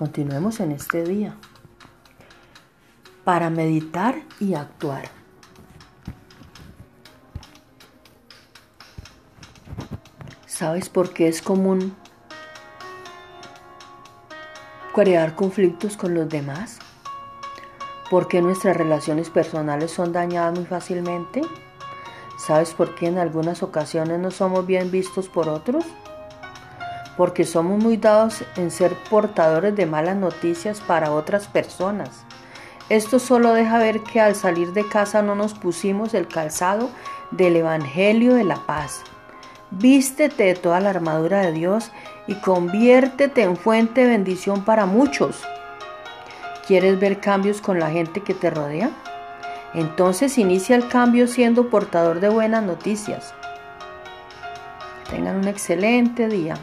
Continuemos en este día para meditar y actuar. ¿Sabes por qué es común crear conflictos con los demás? ¿Por qué nuestras relaciones personales son dañadas muy fácilmente? ¿Sabes por qué en algunas ocasiones no somos bien vistos por otros? Porque somos muy dados en ser portadores de malas noticias para otras personas. Esto solo deja ver que al salir de casa no nos pusimos el calzado del Evangelio de la paz. Vístete de toda la armadura de Dios y conviértete en fuente de bendición para muchos. ¿Quieres ver cambios con la gente que te rodea? Entonces inicia el cambio siendo portador de buenas noticias. Tengan un excelente día.